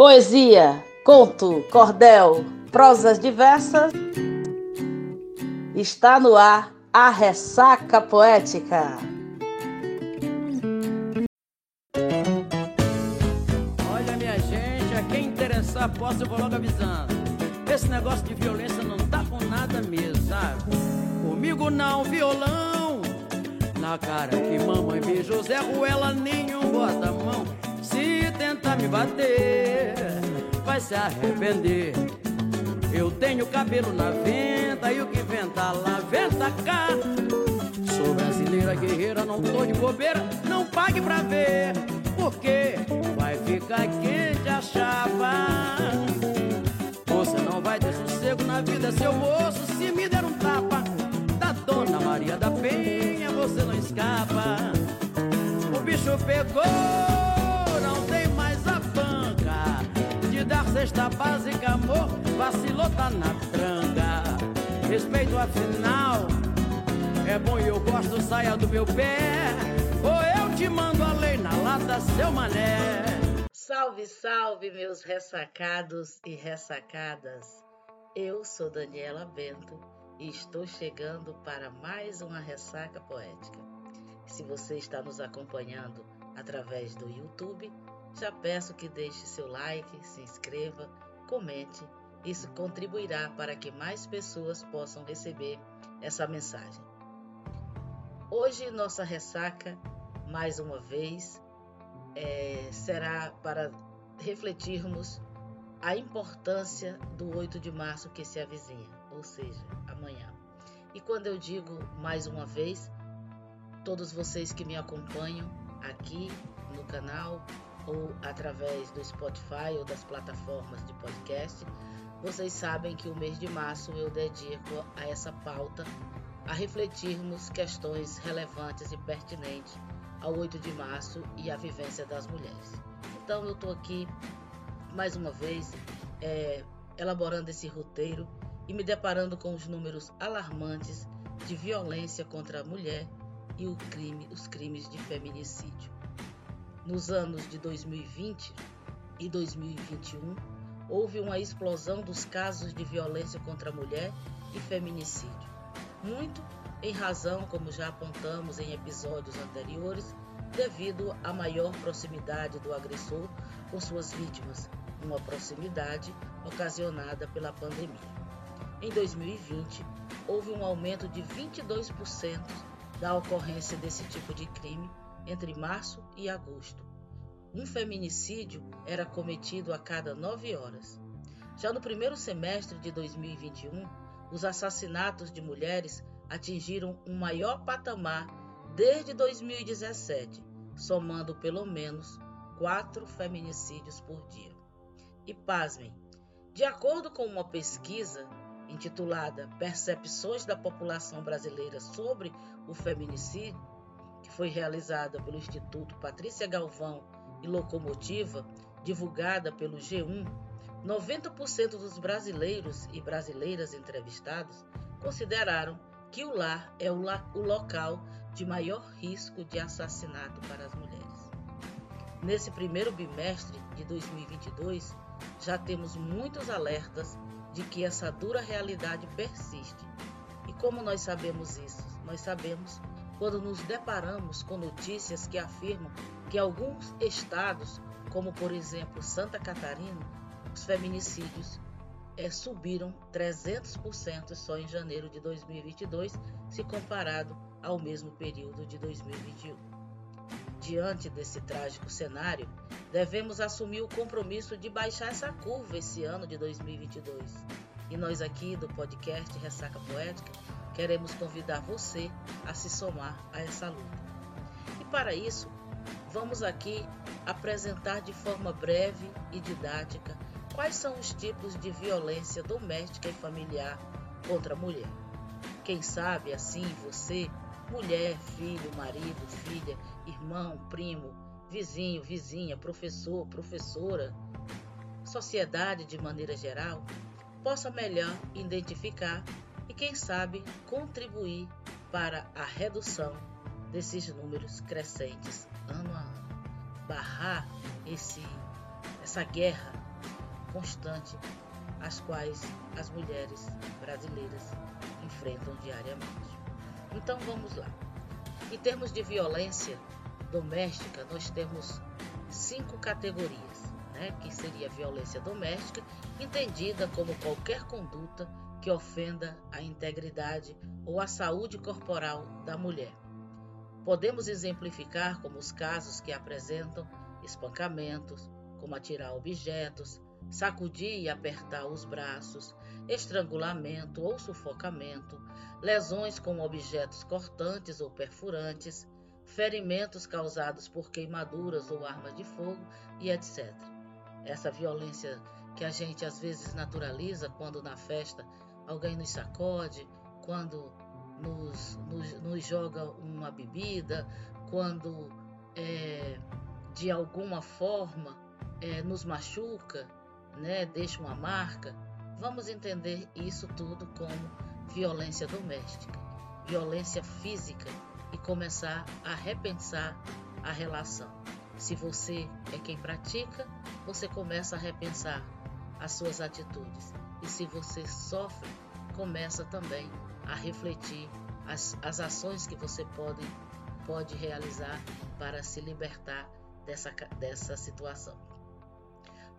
Poesia, conto, cordel, prosas diversas. Está no ar a ressaca poética. Olha, minha gente, a quem interessar, posso, eu vou logo avisando. Esse negócio de violência não tá com nada mesmo, sabe? Comigo não, violão. Na cara que mamãe me José Ruela, nenhum bota a mão. Se tentar me bater, vai se arrepender. Eu tenho cabelo na venta e o que venta lá, venta cá. Sou brasileira guerreira, não tô de bobeira, não pague pra ver. Porque vai ficar quente a chapa. Você não vai ter sossego na vida, seu moço, se me der um tapa. Da dona Maria da Penha, você não escapa. O bicho pegou, cesta básica, amor, vacilou, tá na tranca. Respeito afinal, é bom e eu gosto, saia do meu pé. Ou eu te mando a lei na lata, seu mané. Salve, salve, meus ressacados e ressacadas. Eu sou Daniela Bento e estou chegando para mais uma ressaca poética. Se você está nos acompanhando através do YouTube, já peço que deixe seu like, se inscreva, comente. Isso contribuirá para que mais pessoas possam receber essa mensagem. Hoje, nossa ressaca, mais uma vez, é, será para refletirmos a importância do 8 de março que se avizinha, ou seja, amanhã. E quando eu digo mais uma vez, todos vocês que me acompanham aqui no canal ou através do Spotify ou das plataformas de podcast, vocês sabem que o mês de março eu dedico a essa pauta a refletirmos questões relevantes e pertinentes ao 8 de março e à vivência das mulheres. Então eu estou aqui mais uma vez é, elaborando esse roteiro e me deparando com os números alarmantes de violência contra a mulher e crime, os crimes de feminicídio. Nos anos de 2020 e 2021, houve uma explosão dos casos de violência contra a mulher e feminicídio. Muito em razão, como já apontamos em episódios anteriores, devido à maior proximidade do agressor com suas vítimas, uma proximidade ocasionada pela pandemia. Em 2020, houve um aumento de 22% da ocorrência desse tipo de crime entre março e agosto. Um feminicídio era cometido a cada nove horas. Já no primeiro semestre de 2021, os assassinatos de mulheres atingiram um maior patamar desde 2017, somando pelo menos quatro feminicídios por dia. E pasmem, de acordo com uma pesquisa intitulada Percepções da População Brasileira sobre o Feminicídio, que foi realizada pelo Instituto Patrícia Galvão e Locomotiva, divulgada pelo G1, 90% dos brasileiros e brasileiras entrevistados consideraram que o lar é o, la o local de maior risco de assassinato para as mulheres. Nesse primeiro bimestre de 2022, já temos muitos alertas de que essa dura realidade persiste. E como nós sabemos isso? Nós sabemos quando nos deparamos com notícias que afirmam que alguns estados, como por exemplo Santa Catarina, os feminicídios é, subiram 300% só em janeiro de 2022, se comparado ao mesmo período de 2021. Diante desse trágico cenário, devemos assumir o compromisso de baixar essa curva esse ano de 2022. E nós aqui do podcast Ressaca Poética queremos convidar você a se somar a essa luta. E para isso, vamos aqui apresentar de forma breve e didática quais são os tipos de violência doméstica e familiar contra a mulher. Quem sabe assim você, mulher, filho, marido, filha, irmão, primo, vizinho, vizinha, professor, professora, sociedade de maneira geral, possa melhor identificar e, quem sabe, contribuir para a redução desses números crescentes ano a ano. Barrar esse, essa guerra constante as quais as mulheres brasileiras enfrentam diariamente. Então vamos lá. Em termos de violência doméstica, nós temos cinco categorias, né, que seria violência doméstica, entendida como qualquer conduta que ofenda a integridade ou a saúde corporal da mulher. Podemos exemplificar como os casos que apresentam espancamentos, como atirar objetos, sacudir e apertar os braços, estrangulamento ou sufocamento, lesões com objetos cortantes ou perfurantes, ferimentos causados por queimaduras ou armas de fogo e etc. Essa violência que a gente às vezes naturaliza quando na festa alguém nos sacode, quando nos, nos, nos joga uma bebida, quando é, de alguma forma é, nos machuca, né, deixa uma marca, vamos entender isso tudo como violência doméstica, violência física e começar a repensar a relação. Se você é quem pratica, você começa a repensar as suas atitudes. E se você sofre, começa também a refletir as, as ações que você pode, pode realizar para se libertar dessa, dessa situação.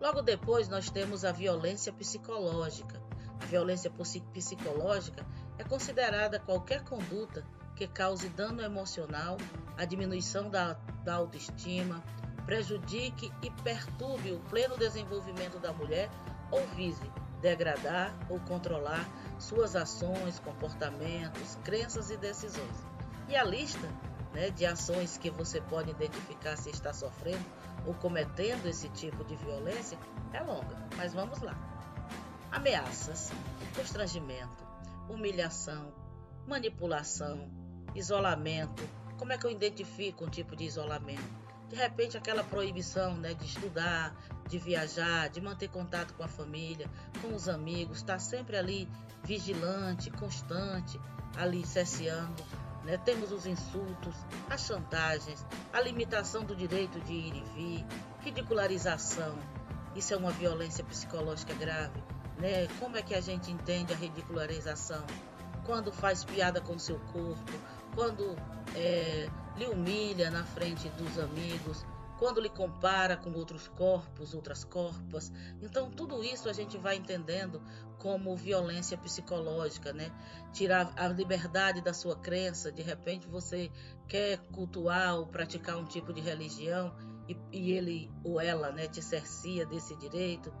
Logo depois, nós temos a violência psicológica. A violência psicológica é considerada qualquer conduta que cause dano emocional, a diminuição da, da autoestima, prejudique e perturbe o pleno desenvolvimento da mulher ou vise degradar ou controlar suas ações, comportamentos, crenças e decisões. E a lista né, de ações que você pode identificar se está sofrendo ou cometendo esse tipo de violência é longa, mas vamos lá. Ameaças, constrangimento, humilhação, manipulação, isolamento. Como é que eu identifico um tipo de isolamento? De repente, aquela proibição né, de estudar, de viajar, de manter contato com a família, com os amigos, estar tá sempre ali vigilante, constante, ali cesseando. Né? Temos os insultos, as chantagens, a limitação do direito de ir e vir, ridicularização. Isso é uma violência psicológica grave. Né? Como é que a gente entende a ridicularização? Quando faz piada com seu corpo, quando é, lhe humilha na frente dos amigos, quando lhe compara com outros corpos, outras corpas. Então, tudo isso a gente vai entendendo como violência psicológica, né? Tirar a liberdade da sua crença, de repente você quer cultuar ou praticar um tipo de religião e, e ele ou ela, né, te cercia desse direito.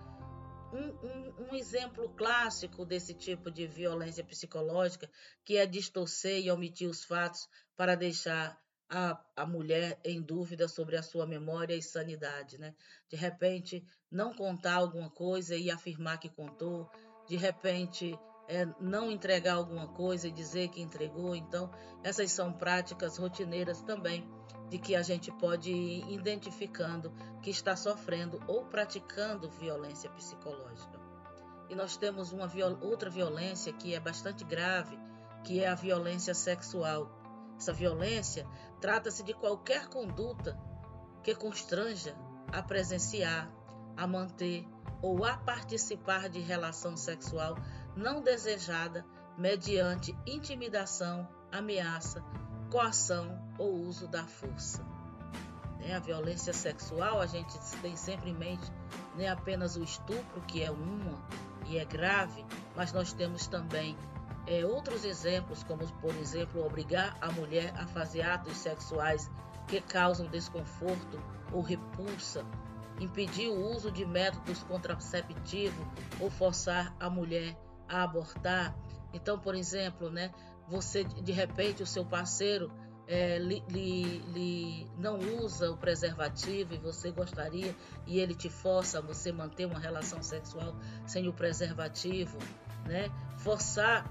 Um, um, um, exemplo clássico desse tipo de violência psicológica, que é distorcer e omitir os fatos para deixar a, a mulher em dúvida sobre a sua memória e sanidade, né? De repente, não contar alguma coisa e afirmar que contou, de repente, é, não entregar alguma coisa e dizer que entregou. Então, essas são práticas rotineiras também de que a gente pode ir identificando que está sofrendo ou praticando violência psicológica. E nós temos uma viol outra violência que é bastante grave, que é a violência sexual essa violência trata-se de qualquer conduta que constranja a presenciar, a manter ou a participar de relação sexual não desejada mediante intimidação, ameaça, coação ou uso da força. Né? A violência sexual, a gente tem sempre em mente nem apenas o estupro, que é uma e é grave, mas nós temos também é, outros exemplos, como por exemplo, obrigar a mulher a fazer atos sexuais que causam desconforto ou repulsa, impedir o uso de métodos contraceptivos ou forçar a mulher a abortar. Então, por exemplo, né, você de repente o seu parceiro é, li, li, li, não usa o preservativo e você gostaria e ele te força a você manter uma relação sexual sem o preservativo, né? Forçar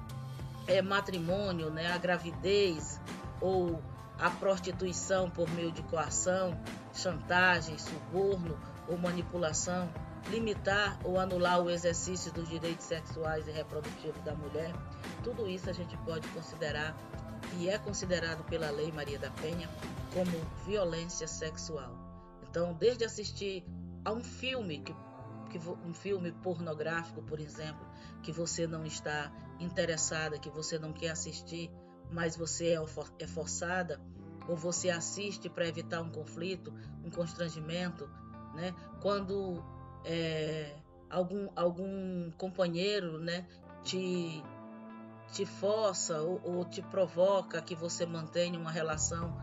é, matrimônio, né, a gravidez ou a prostituição por meio de coação, chantagem, suborno ou manipulação, limitar ou anular o exercício dos direitos sexuais e reprodutivos da mulher, tudo isso a gente pode considerar e é considerado pela Lei Maria da Penha como violência sexual. Então, desde assistir a um filme que, que um filme pornográfico, por exemplo, que você não está interessada, que você não quer assistir, mas você é, é forçada, ou você assiste para evitar um conflito, um constrangimento, né? Quando é, algum, algum companheiro, né, te te força ou, ou te provoca que você mantenha uma relação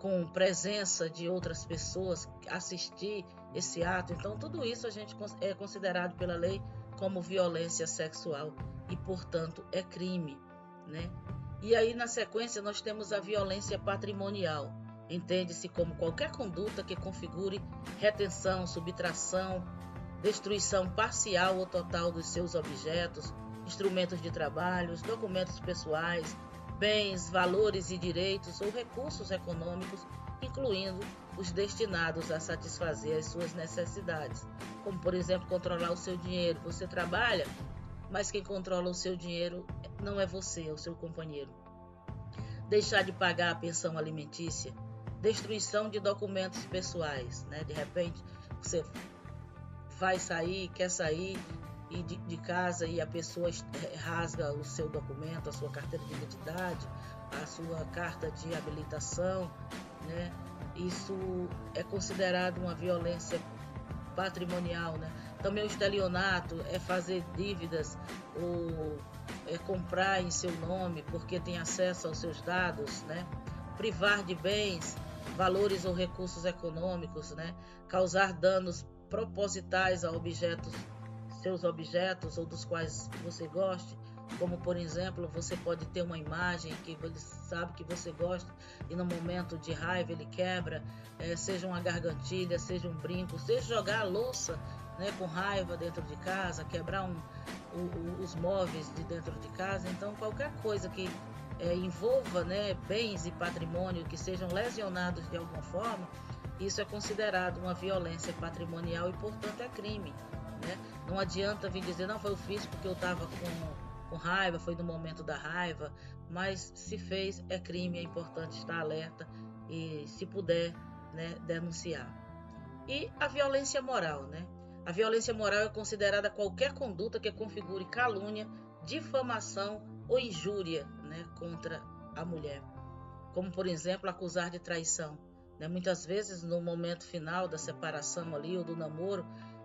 com presença de outras pessoas, assistir esse ato. Então, tudo isso a gente é considerado pela lei como violência sexual e, portanto, é crime, né? E aí, na sequência, nós temos a violência patrimonial. Entende-se como qualquer conduta que configure retenção, subtração, destruição parcial ou total dos seus objetos, instrumentos de trabalho, documentos pessoais, bens, valores e direitos ou recursos econômicos, incluindo os destinados a satisfazer as suas necessidades, como por exemplo controlar o seu dinheiro. Você trabalha, mas quem controla o seu dinheiro não é você, é o seu companheiro. Deixar de pagar a pensão alimentícia, destruição de documentos pessoais, né? De repente você vai sair, quer sair e de, de, casa e a pessoa eh, rasga o seu documento, a sua carteira de identidade, a sua carta de habilitação, né? Isso é considerado uma violência patrimonial, né? Também o estelionato é fazer dívidas ou é comprar em seu nome porque tem acesso aos seus dados, né? Privar de bens, valores ou recursos econômicos, né? Causar danos propositais a objetos seus objetos ou dos quais você goste, como por exemplo, você pode ter uma imagem que ele sabe que você gosta e no momento de raiva ele quebra, é, seja uma gargantilha, seja um brinco, seja jogar a louça né, com raiva dentro de casa, quebrar um, o, o, os móveis de dentro de casa. Então, qualquer coisa que é, envolva né, bens e patrimônio que sejam lesionados de alguma forma, isso é considerado uma violência patrimonial e, portanto, é crime. Né? Não adianta vir dizer, não, foi eu fiz porque eu estava com, com raiva, foi no momento da raiva, mas se fez, é crime, é importante estar alerta e, se puder, né, denunciar. E a violência moral, né? A violência moral é considerada qualquer conduta que configure calúnia, difamação ou injúria né, contra a mulher. Como, por exemplo, acusar de traição. Né? Muitas vezes, no momento final da separação ali ou do namoro,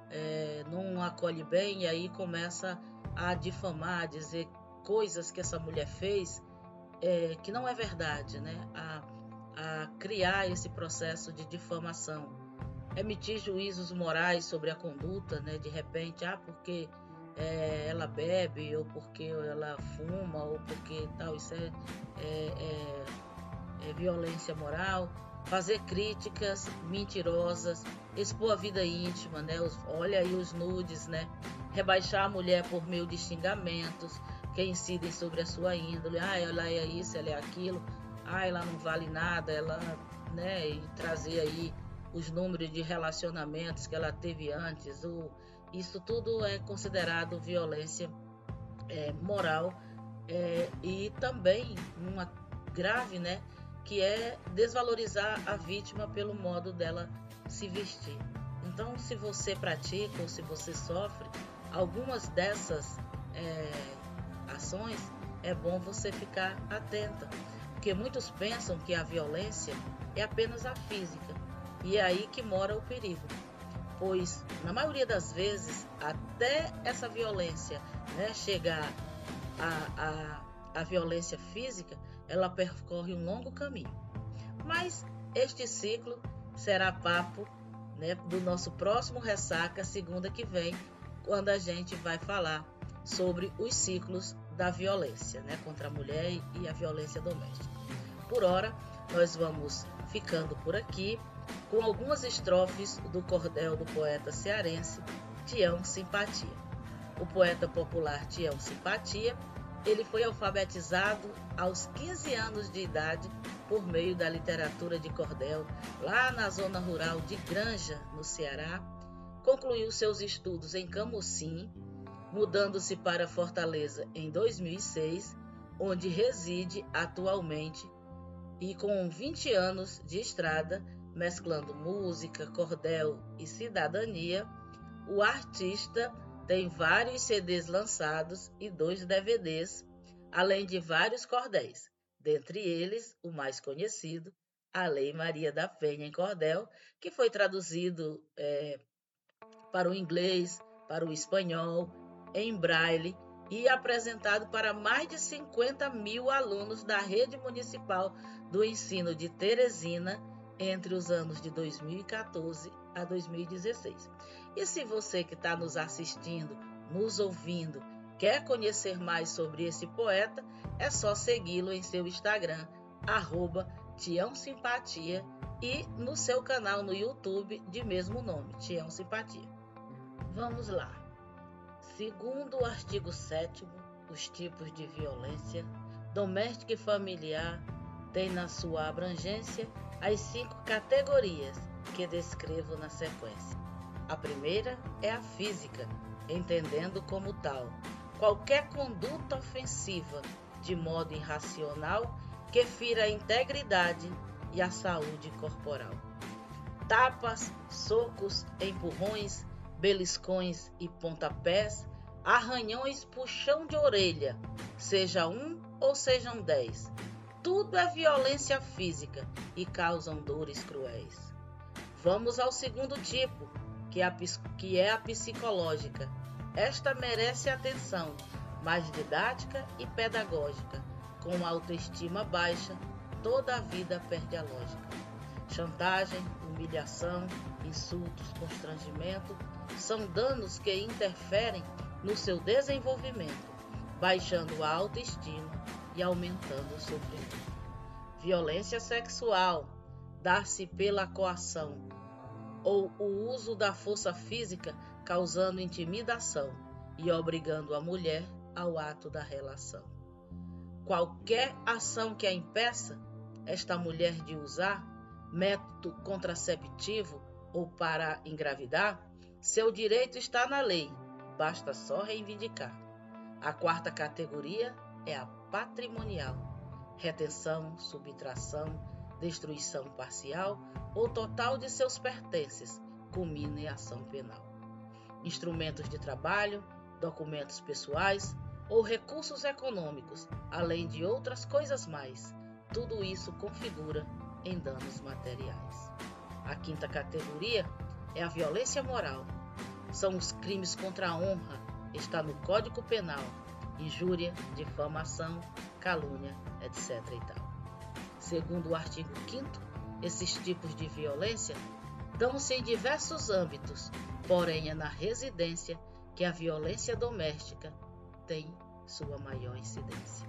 é, não acolhe bem e aí começa a difamar, a dizer coisas que essa mulher fez é, que não é verdade, né? A, a criar esse processo de difamação, emitir juízos morais sobre a conduta, né? De repente, ah, porque é, ela bebe ou porque ela fuma ou porque tal, isso é, é, é, é violência moral fazer críticas mentirosas, expor a vida íntima, né? Os, olha aí os nudes, né? Rebaixar a mulher por meio de xingamentos que incidem sobre a sua índole. Ah, ela é isso, ela é aquilo. Ah, ela não vale nada, ela, né? E trazer aí os números de relacionamentos que ela teve antes. Isso tudo é considerado violência é, moral é, e também uma grave, né? que é desvalorizar a vítima pelo modo dela se vestir. Então, se você pratica ou se você sofre algumas dessas é, ações, é bom você ficar atenta, porque muitos pensam que a violência é apenas a física e é aí que mora o perigo, pois na maioria das vezes até essa violência né, chegar a, a violência física, ela percorre um longo caminho. Mas este ciclo será papo né, do nosso próximo Ressaca, segunda que vem, quando a gente vai falar sobre os ciclos da violência né, contra a mulher e a violência doméstica. Por hora, nós vamos ficando por aqui com algumas estrofes do cordel do poeta cearense Tião Simpatia. O poeta popular Tião Simpatia ele foi alfabetizado aos 15 anos de idade por meio da literatura de cordel, lá na zona rural de Granja, no Ceará. Concluiu seus estudos em Camusim, mudando-se para Fortaleza em 2006, onde reside atualmente e com 20 anos de estrada, mesclando música, cordel e cidadania, o artista tem vários CDs lançados e dois DVDs, além de vários cordéis, dentre eles o mais conhecido, a Lei Maria da Penha em Cordel, que foi traduzido é, para o inglês, para o espanhol, em braille e apresentado para mais de 50 mil alunos da rede municipal do ensino de Teresina entre os anos de 2014 a 2016. E se você que está nos assistindo, nos ouvindo, quer conhecer mais sobre esse poeta, é só segui-lo em seu Instagram, arroba Tião Simpatia, e no seu canal no YouTube de mesmo nome, Tião Simpatia. Vamos lá. Segundo o artigo 7 os tipos de violência doméstica e familiar têm na sua abrangência as cinco categorias que descrevo na sequência. A primeira é a física, entendendo como tal qualquer conduta ofensiva de modo irracional que fira a integridade e a saúde corporal. Tapas, socos, empurrões, beliscões e pontapés, arranhões, puxão de orelha, seja um ou sejam dez. Tudo é violência física e causam dores cruéis. Vamos ao segundo tipo, que é a, que é a psicológica. Esta merece atenção, mais didática e pedagógica. Com autoestima baixa, toda a vida perde a lógica. Chantagem, humilhação, insultos, constrangimento são danos que interferem no seu desenvolvimento, baixando a autoestima e aumentando o sofrimento. Violência sexual dar-se pela coação ou o uso da força física causando intimidação e obrigando a mulher ao ato da relação. Qualquer ação que a impeça esta mulher de usar método contraceptivo ou para engravidar seu direito está na lei, basta só reivindicar. A quarta categoria é a patrimonial: retenção, subtração, destruição parcial ou total de seus pertences, culmina em ação penal. Instrumentos de trabalho, documentos pessoais ou recursos econômicos, além de outras coisas mais, tudo isso configura em danos materiais. A quinta categoria é a violência moral. São os crimes contra a honra, está no Código Penal, injúria, difamação, calúnia, etc. E tal. Segundo o artigo 5 esses tipos de violência dão-se em diversos âmbitos, porém é na residência que a violência doméstica tem sua maior incidência.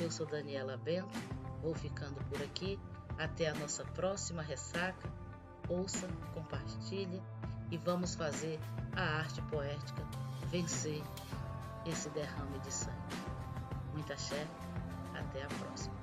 Eu sou Daniela Bento, vou ficando por aqui. Até a nossa próxima ressaca ouça, compartilhe e vamos fazer a arte poética vencer esse derrame de sangue. Muita fé, até a próxima.